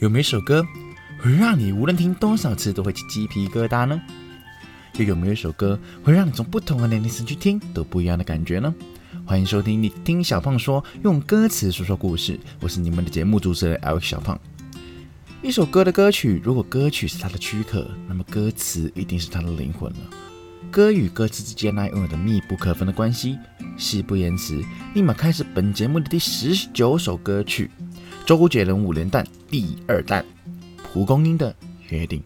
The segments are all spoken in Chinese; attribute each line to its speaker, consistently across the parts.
Speaker 1: 有没有一首歌会让你无论听多少次都会起鸡皮疙瘩呢？又有没有一首歌会让你从不同的年龄层去听都不一样的感觉呢？欢迎收听你听小胖说，用歌词说说故事。我是你们的节目主持人 Alex 小胖。一首歌的歌曲，如果歌曲是它的躯壳，那么歌词一定是它的灵魂了。歌与歌词之间呢，拥有着密不可分的关系。事不言辞，立马开始本节目的第十九首歌曲。周杰伦五连弹第二弹，蒲公英的约定。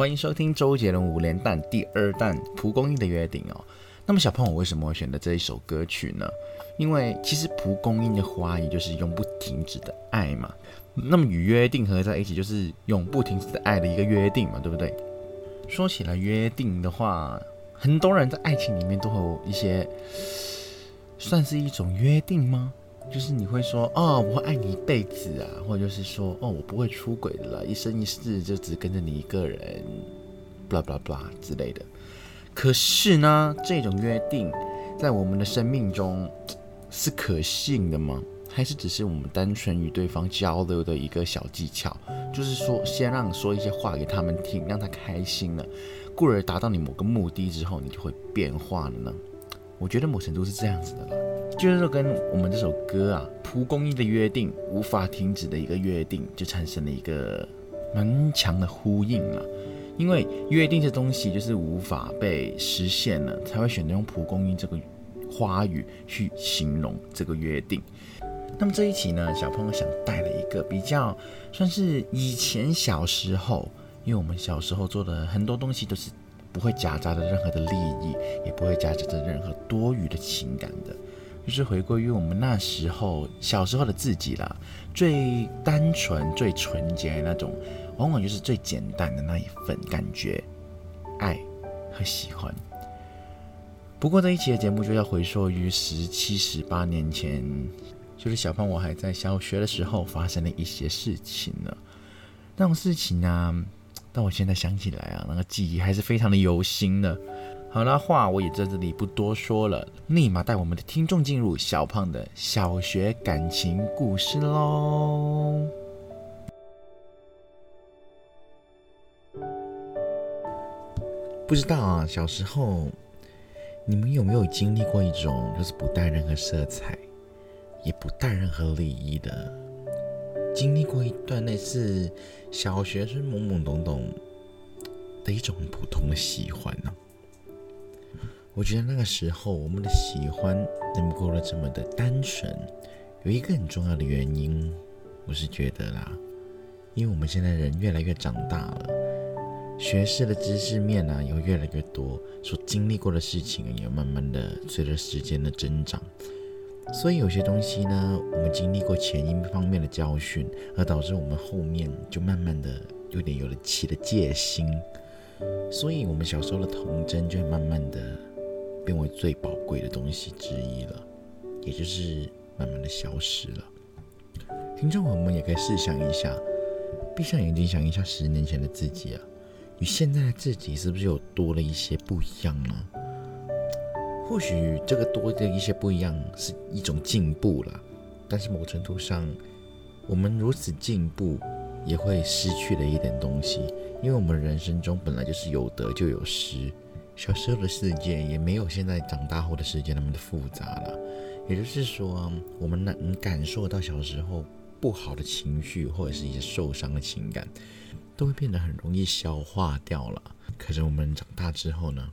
Speaker 1: 欢迎收听周杰伦五连弹第二弹《蒲公英的约定》哦。那么小朋友为什么会选择这一首歌曲呢？因为其实蒲公英的花也就是永不停止的爱嘛。那么与约定合在一起，就是永不停止的爱的一个约定嘛，对不对？说起来约定的话，很多人在爱情里面都有一些，算是一种约定吗？就是你会说哦，我会爱你一辈子啊，或者就是说哦，我不会出轨的啦，一生一世就只跟着你一个人，blah blah blah 之类的。可是呢，这种约定在我们的生命中是可信的吗？还是只是我们单纯与对方交流的一个小技巧？就是说，先让说一些话给他们听，让他开心了，故而达到你某个目的之后，你就会变化了呢？我觉得某程度是这样子的了。就是，跟我们这首歌啊《蒲公英的约定》无法停止的一个约定，就产生了一个蛮强的呼应了。因为约定这东西就是无法被实现了，才会选择用蒲公英这个花语去形容这个约定。那么这一期呢，小朋友想带了一个比较算是以前小时候，因为我们小时候做的很多东西都是不会夹杂着任何的利益，也不会夹杂着任何多余的情感的。就是回归于我们那时候小时候的自己啦，最单纯、最纯洁的那种，往往就是最简单的那一份感觉、爱和喜欢。不过这一期的节目就要回溯于十七、十八年前，就是小胖我还在小学的时候发生的一些事情了。那种事情呢，但我现在想起来啊，那个记忆还是非常的犹新的。好了，话我也在这里不多说了，立马带我们的听众进入小胖的小学感情故事喽。不知道啊，小时候你们有没有经历过一种就是不带任何色彩，也不带任何礼仪的，经历过一段类似小学生懵懵懂懂的一种普通的喜欢呢？我觉得那个时候我们的喜欢能够了这么的单纯，有一个很重要的原因，我是觉得啦，因为我们现在人越来越长大了，学识的知识面呢也会越来越多，所经历过的事情也慢慢的随着时间的增长，所以有些东西呢，我们经历过前一方面的教训，而导致我们后面就慢慢的有点有了起了戒心，所以我们小时候的童真就会慢慢的。变为最宝贵的东西之一了，也就是慢慢的消失了。听众朋友们也可以试想一下，闭上眼睛想一下十年前的自己啊，与现在的自己是不是有多了一些不一样呢？或许这个多的一些不一样是一种进步了，但是某程度上，我们如此进步也会失去了一点东西，因为我们人生中本来就是有得就有失。小时候的世界也没有现在长大后的世界那么的复杂了，也就是说，我们能感受到小时候不好的情绪或者是一些受伤的情感，都会变得很容易消化掉了。可是我们长大之后呢，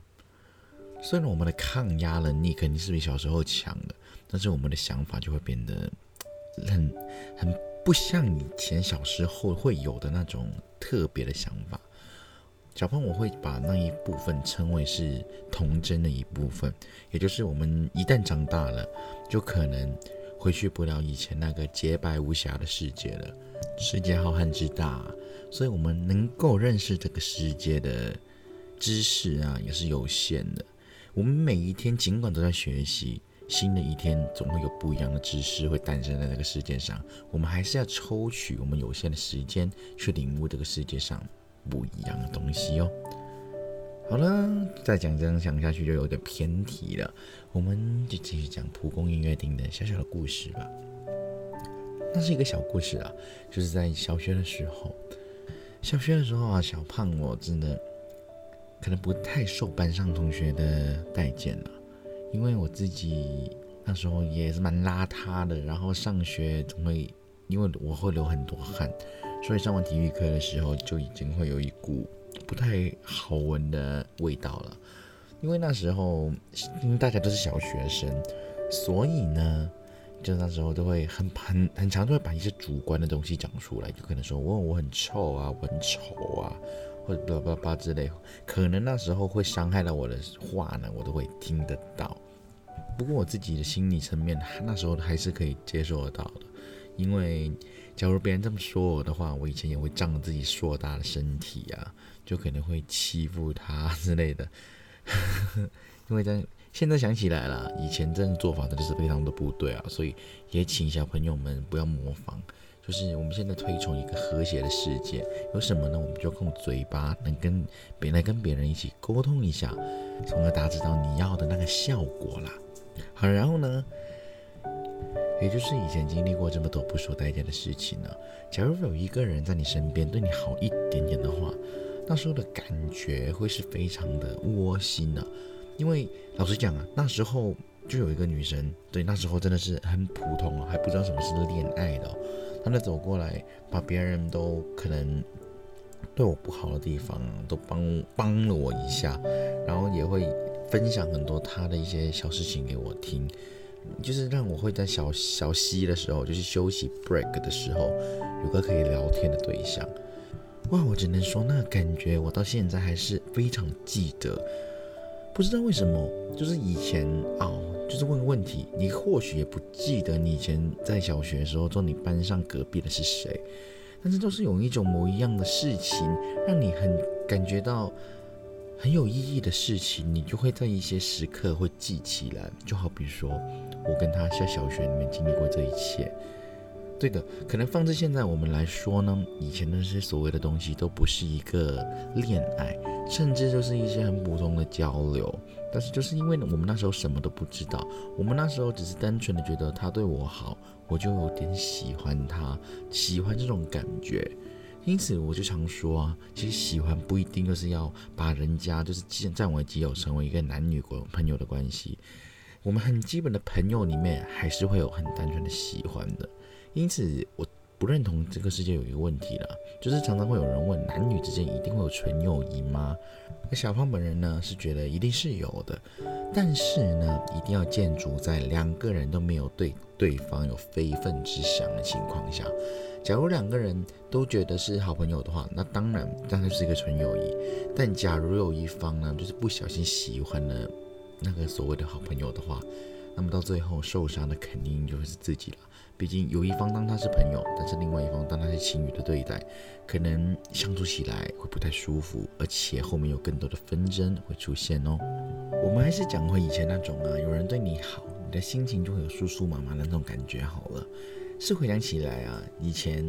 Speaker 1: 虽然我们的抗压能力肯定是比小时候强的，但是我们的想法就会变得很很不像以前小时候会有的那种特别的想法。小胖，我会把那一部分称为是童真的一部分，也就是我们一旦长大了，就可能回去不了以前那个洁白无瑕的世界了。世界浩瀚之大，所以我们能够认识这个世界的知识啊，也是有限的。我们每一天尽管都在学习，新的一天总会有不一样的知识会诞生在这个世界上。我们还是要抽取我们有限的时间去领悟这个世界上不一样的东西哦。好了，再讲这样讲下去就有点偏题了，我们就继续讲蒲公英约定的小小的故事吧。那是一个小故事啊，就是在小学的时候，小学的时候啊，小胖我真的可能不太受班上同学的待见了，因为我自己那时候也是蛮邋遢的，然后上学总会因为我会流很多汗，所以上完体育课的时候就已经会有一股。不太好闻的味道了，因为那时候因为大家都是小学生，所以呢，就那时候都会很很很常都会把一些主观的东西讲出来，就可能说我我很臭啊，我很丑啊，或者叭叭叭之类，可能那时候会伤害到我的话呢，我都会听得到。不过我自己的心理层面，那时候还是可以接受得到的，因为假如别人这么说我的话，我以前也会仗着自己硕大的身体啊。就可能会欺负他之类的，因为在现在想起来了，以前这种做法真的是非常的不对啊，所以也请小朋友们不要模仿。就是我们现在推崇一个和谐的世界，有什么呢？我们就用嘴巴能跟别来跟别人一起沟通一下，从而达到你要的那个效果啦。好，然后呢，也就是以前经历过这么多不受待见的事情呢，假如有一个人在你身边对你好一点点的话。那时候的感觉会是非常的窝心的，因为老实讲啊，那时候就有一个女生，对，那时候真的是很普通啊还不知道什么是恋爱的，她就走过来，把别人都可能对我不好的地方都帮帮了我一下，然后也会分享很多她的一些小事情给我听，就是让我会在小小息的时候，就是休息 break 的时候，有个可以聊天的对象。哇，我只能说那感觉，我到现在还是非常记得。不知道为什么，就是以前啊，就是问个问题，你或许也不记得你以前在小学的时候坐你班上隔壁的是谁，但是都是有一种某一样的事情，让你很感觉到很有意义的事情，你就会在一些时刻会记起来。就好比说，我跟他在小学里面经历过这一切。对的，可能放在现在我们来说呢，以前那些所谓的东西都不是一个恋爱，甚至就是一些很普通的交流。但是就是因为我们那时候什么都不知道，我们那时候只是单纯的觉得他对我好，我就有点喜欢他，喜欢这种感觉。因此我就常说啊，其实喜欢不一定就是要把人家就是占为己有，成为一个男女朋友的关系。我们很基本的朋友里面，还是会有很单纯的喜欢的。因此，我不认同这个世界有一个问题了，就是常常会有人问：男女之间一定会有纯友谊吗？那小胖本人呢是觉得一定是有的，但是呢，一定要建筑在两个人都没有对对方有非分之想的情况下。假如两个人都觉得是好朋友的话，那当然当然是一个纯友谊。但假如有一方呢，就是不小心喜欢了那个所谓的好朋友的话，那么到最后受伤的肯定就是自己了。毕竟有一方当他是朋友，但是另外一方当他是情侣的对待，可能相处起来会不太舒服，而且后面有更多的纷争会出现哦。我们还是讲回以前那种啊，有人对你好，你的心情就会有酥酥麻麻的那种感觉好了。是回想起来啊，以前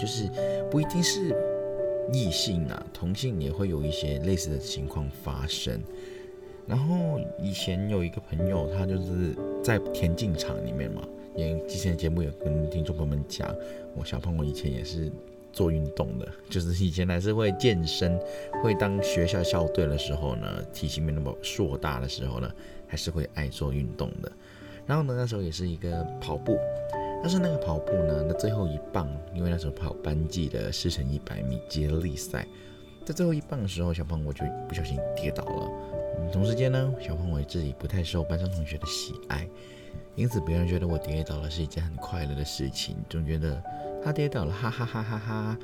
Speaker 1: 就是不一定是异性啊，同性也会有一些类似的情况发生。然后以前有一个朋友，他就是在田径场里面嘛。也之前的节目有跟听众朋友们讲，我小胖我以前也是做运动的，就是以前还是会健身，会当学校校队的时候呢，体型没那么硕大的时候呢，还是会爱做运动的。然后呢，那时候也是一个跑步，但是那个跑步呢，那最后一棒，因为那时候跑班级的四乘一百米接力赛，在最后一棒的时候，小胖我就不小心跌倒了。嗯同时间呢，小胖我自己不太受班上同学的喜爱。因此，别人觉得我跌倒了是一件很快乐的事情，总觉得他跌倒了，哈哈哈哈哈，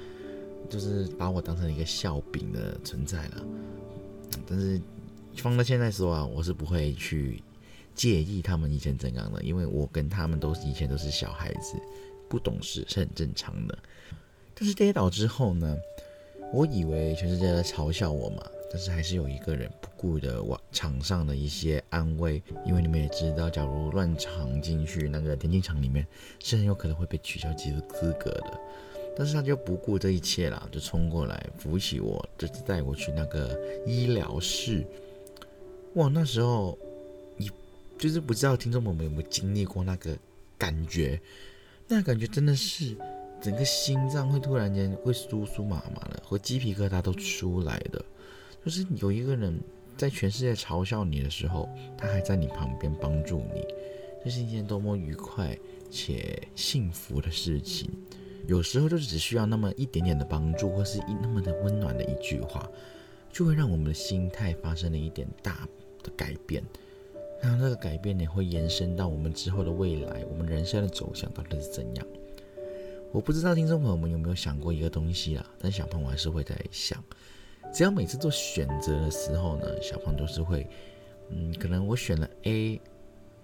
Speaker 1: 就是把我当成一个笑柄的存在了。但是放到现在说啊，我是不会去介意他们以前怎样的，因为我跟他们都是以前都是小孩子，不懂事是很正常的。但是跌倒之后呢，我以为全世界在嘲笑我嘛，但是还是有一个人不顾的场上的一些安慰，因为你们也知道，假如乱闯进去那个田径场里面，是很有可能会被取消资资格的。但是他就不顾这一切啦，就冲过来扶起我，就是带我去那个医疗室。哇，那时候你就是不知道听众们有没有经历过那个感觉，那感觉真的是整个心脏会突然间会酥酥麻麻的，和鸡皮疙瘩都出来的。就是有一个人在全世界嘲笑你的时候，他还在你旁边帮助你，这是一件多么愉快且幸福的事情。有时候就只需要那么一点点的帮助，或是一那么的温暖的一句话，就会让我们的心态发生了一点大的改变。那那个改变呢，会延伸到我们之后的未来，我们人生的走向到底是怎样？我不知道听众朋友们有没有想过一个东西啦，但小胖我还是会在想，只要每次做选择的时候呢，小胖都是会，嗯，可能我选了 A。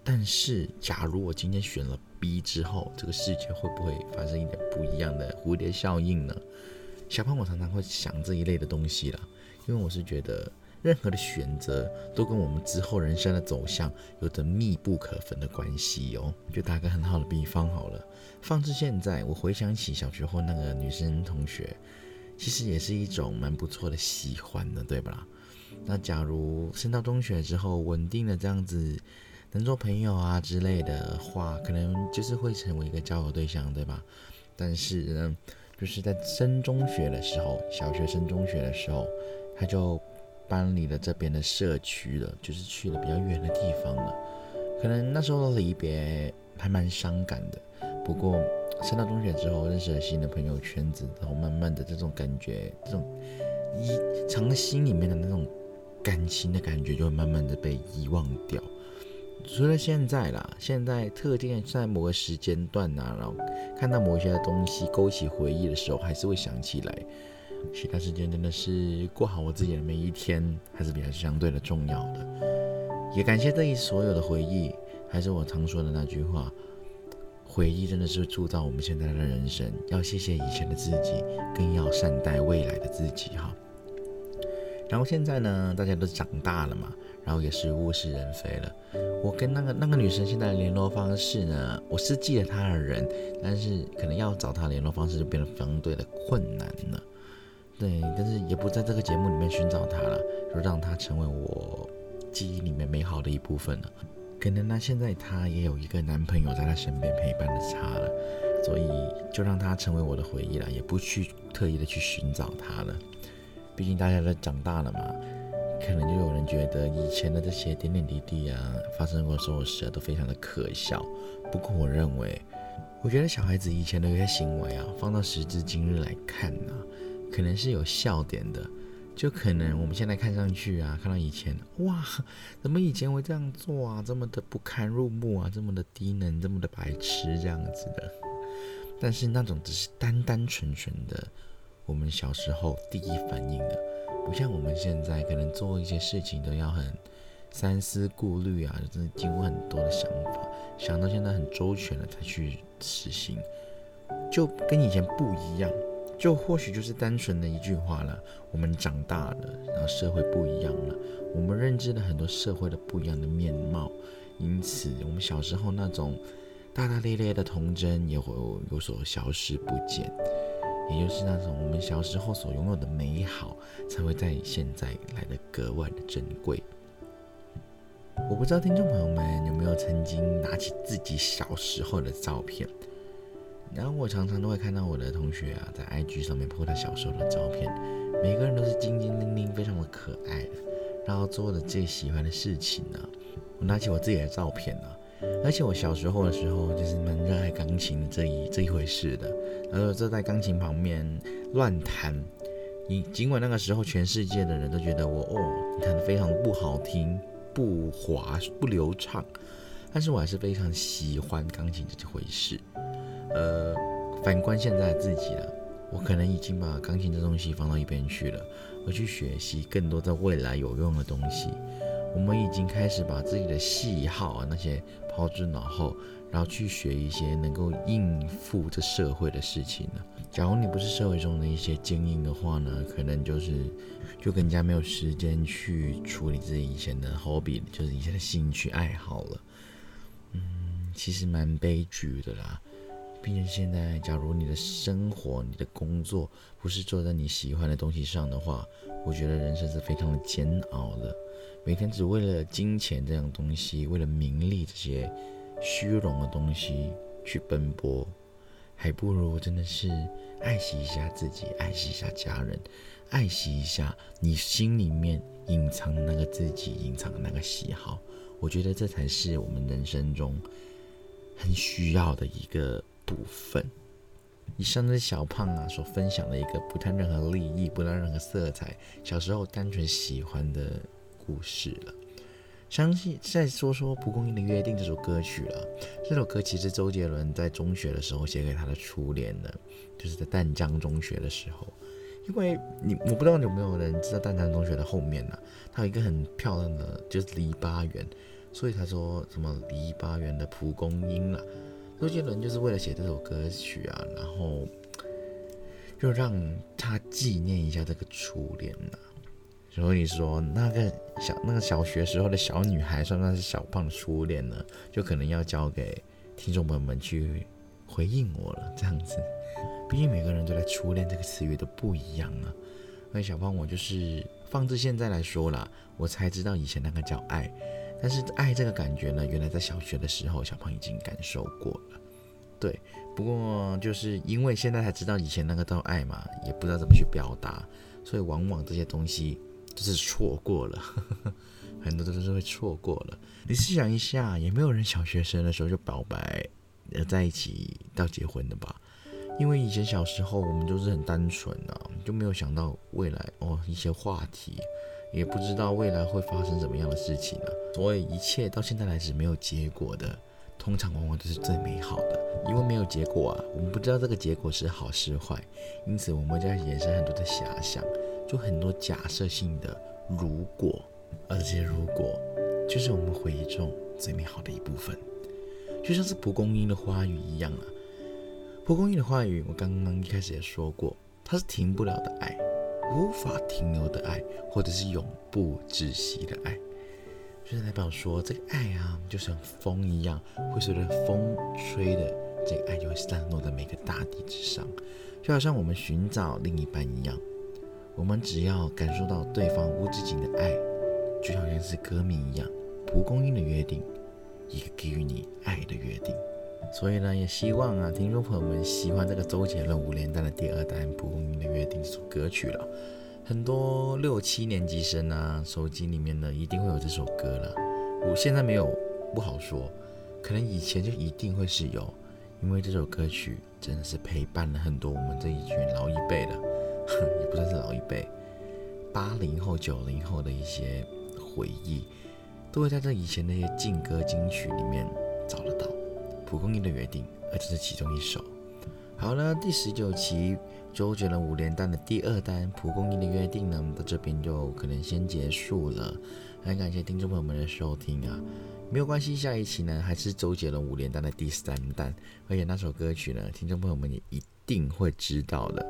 Speaker 1: 但是，假如我今天选了 B 之后，这个世界会不会发生一点不一样的蝴蝶效应呢？小胖，我常常会想这一类的东西啦，因为我是觉得任何的选择都跟我们之后人生的走向有着密不可分的关系哦。就打个很好的比方好了，放置现在，我回想起小学后那个女生同学，其实也是一种蛮不错的喜欢的，对吧？那假如升到中学之后，稳定的这样子。能做朋友啊之类的话，可能就是会成为一个交友对象，对吧？但是呢，就是在升中学的时候，小学升中学的时候，他就搬离了这边的社区了，就是去了比较远的地方了。可能那时候的离别还蛮伤感的。不过升到中学之后，认识了新的朋友圈子，然后慢慢的这种感觉，这种遗藏在心里面的那种感情的感觉，就会慢慢的被遗忘掉。除了现在啦，现在特定在某个时间段呐，然后看到某些东西勾起回忆的时候，还是会想起来。其他时间真的是过好我自己的每一天，还是比较相对的重要的。也感谢这一所有的回忆，还是我常说的那句话：回忆真的是铸造我们现在的人生。要谢谢以前的自己，更要善待未来的自己哈。然后现在呢，大家都长大了嘛。然后也是物是人非了。我跟那个那个女生现在的联络方式呢，我是记得她的人，但是可能要找她联络方式就变得相对的困难了。对，但是也不在这个节目里面寻找她了，就让她成为我记忆里面美好的一部分了。可能呢，现在她也有一个男朋友在她身边陪伴着她了，所以就让她成为我的回忆了，也不去特意的去寻找她了。毕竟大家都长大了嘛。可能就有人觉得以前的这些点点滴滴啊，发生过所有事，都非常的可笑。不过我认为，我觉得小孩子以前的一些行为啊，放到时至今日来看呢，可能是有笑点的。就可能我们现在看上去啊，看到以前，哇，怎么以前会这样做啊？这么的不堪入目啊，这么的低能，这么的白痴这样子的。但是那种只是单单纯纯的，我们小时候第一反应的。不像我们现在可能做一些事情都要很三思顾虑啊，真的经过很多的想法，想到现在很周全了才去实行，就跟以前不一样。就或许就是单纯的一句话了，我们长大了，然后社会不一样了，我们认知了很多社会的不一样的面貌，因此我们小时候那种大大咧咧的童真也会有所消失不见。也就是那种我们小时候所拥有的美好，才会在现在来的格外的珍贵。我不知道听众朋友们有没有曾经拿起自己小时候的照片，然后我常常都会看到我的同学啊，在 IG 上面 po 他小时候的照片，每个人都是精精灵灵，非常的可爱的，然后做的最喜欢的事情呢，我拿起我自己的照片呢。而且我小时候的时候，就是蛮热爱钢琴这一这一回事的。然后就在钢琴旁边乱弹，你尽管那个时候全世界的人都觉得我哦，你弹的非常不好听、不滑、不流畅，但是我还是非常喜欢钢琴这回事。呃，反观现在自己了，我可能已经把钢琴这东西放到一边去了，而去学习更多在未来有用的东西。我们已经开始把自己的喜好啊那些抛之脑后，然后去学一些能够应付这社会的事情了。假如你不是社会中的一些精英的话呢，可能就是就更加没有时间去处理自己以前的 hobby，就是以前的兴趣爱好了。嗯，其实蛮悲剧的啦。毕竟现在，假如你的生活、你的工作不是做在你喜欢的东西上的话，我觉得人生是非常的煎熬的。每天只为了金钱这样东西，为了名利这些虚荣的东西去奔波，还不如真的是爱惜一下自己，爱惜一下家人，爱惜一下你心里面隐藏的那个自己，隐藏的那个喜好。我觉得这才是我们人生中很需要的一个。部分，以上是小胖啊所分享的一个不谈任何利益、不谈任何色彩，小时候单纯喜欢的故事了。相信再说说《蒲公英的约定》这首歌曲了。这首歌其实周杰伦在中学的时候写给他的初恋的，就是在淡江中学的时候。因为你我不知道有没有人知道淡江中学的后面呢，它有一个很漂亮的就是篱笆园，所以他说什么篱笆园的蒲公英了。周杰伦就是为了写这首歌曲啊，然后就让他纪念一下这个初恋呐。所以说，那个小那个小学时候的小女孩，算算是小胖的初恋呢，就可能要交给听众朋友们去回应我了。这样子，毕竟每个人对待初恋这个词语都不一样啊。那小胖，我就是放至现在来说啦，我才知道以前那个叫爱。但是爱这个感觉呢，原来在小学的时候，小胖已经感受过了。对，不过就是因为现在才知道以前那个叫爱嘛，也不知道怎么去表达，所以往往这些东西就是错过了，很多都是会错过了。你试想一下，也没有人小学生的时候就表白，呃，在一起到结婚的吧？因为以前小时候我们都是很单纯啊，就没有想到未来哦一些话题。也不知道未来会发生什么样的事情了，所以一切到现在来是没有结果的，通常往往都是最美好的，因为没有结果啊，我们不知道这个结果是好是坏，因此我们在衍生很多的遐想，就很多假设性的如果，而这些如果就是我们回忆中最美好的一部分，就像是蒲公英的花语一样啊，蒲公英的话语，我刚刚一开始也说过，它是停不了的爱。无法停留的爱，或者是永不止息的爱，就是代表说这个爱啊，就像风一样，会随着风吹的，这个爱就会散落在每个大地之上，就好像我们寻找另一半一样，我们只要感受到对方无止境的爱，就好像是歌名一样，蒲公英的约定，一个给予你爱的约定。所以呢，也希望啊，听众朋友们喜欢这个周杰伦五连弹的第二弹《蒲公英的约定》这首歌曲了。很多六七年级生啊，手机里面呢一定会有这首歌了。我现在没有，不好说，可能以前就一定会是有，因为这首歌曲真的是陪伴了很多我们这一群老一辈的，哼 也不算是老一辈，八零后、九零后的一些回忆，都会在这以前那些劲歌金曲里面找得到。蒲公英的约定，而这是其中一首。好了，第十九期周杰伦五连单的第二单《蒲公英的约定》呢，到这边就可能先结束了。很感谢听众朋友们的收听啊，没有关系，下一期呢还是周杰伦五连单的第三单，而且那首歌曲呢，听众朋友们也一定会知道的。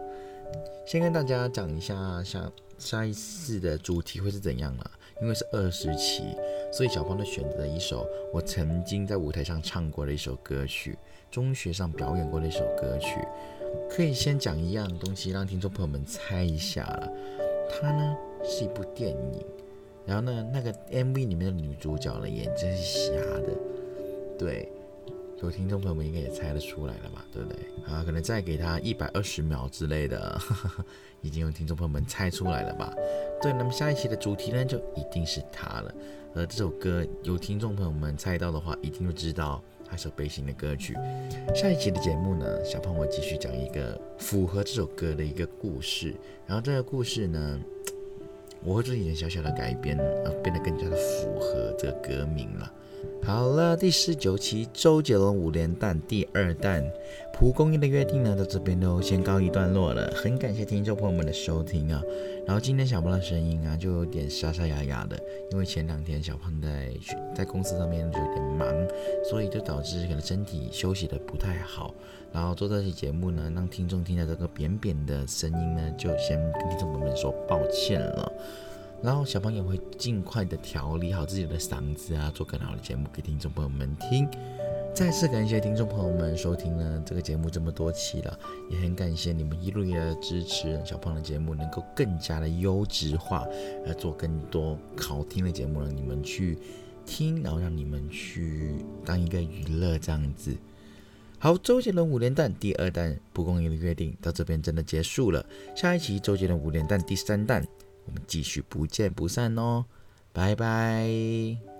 Speaker 1: 先跟大家讲一下，下下一次的主题会是怎样了。因为是二十期，所以小胖就选择了一首我曾经在舞台上唱过的一首歌曲，中学上表演过的一首歌曲。可以先讲一样东西，让听众朋友们猜一下了。它呢是一部电影，然后呢那个 MV 里面的女主角呢眼睛是瞎的，对。有听众朋友们应该也猜得出来了吧，对不对？啊，可能再给他一百二十秒之类的，已经有听众朋友们猜出来了吧？对，那么下一期的主题呢，就一定是他了。而这首歌有听众朋友们猜到的话，一定会知道它是背心的歌曲。下一期的节目呢，小胖我继续讲一个符合这首歌的一个故事。然后这个故事呢，我会做一点小小的改编，而变得更加的符合这个歌名了。好了，第十九期周杰伦五连弹第二弹蒲公英的约定呢，到这边都先告一段落了。很感谢听众朋友们的收听啊。然后今天小胖的声音啊，就有点沙沙哑哑的，因为前两天小胖在在公司上面就有点忙，所以就导致可能身体休息的不太好。然后做这期节目呢，让听众听到这个扁扁的声音呢，就先跟听众朋友们说抱歉了。然后小朋友会尽快的调理好自己的嗓子啊，做更好的节目给听众朋友们听。再次感谢听众朋友们收听了这个节目这么多期了，也很感谢你们一路以来的支持，小胖的节目能够更加的优质化，来做更多好听的节目让你们去听，然后让你们去当一个娱乐这样子。好，周杰伦五连弹第二弹蒲公英的约定到这边真的结束了，下一期周杰伦五连弹第三弹。我们继续不见不散哦，拜拜。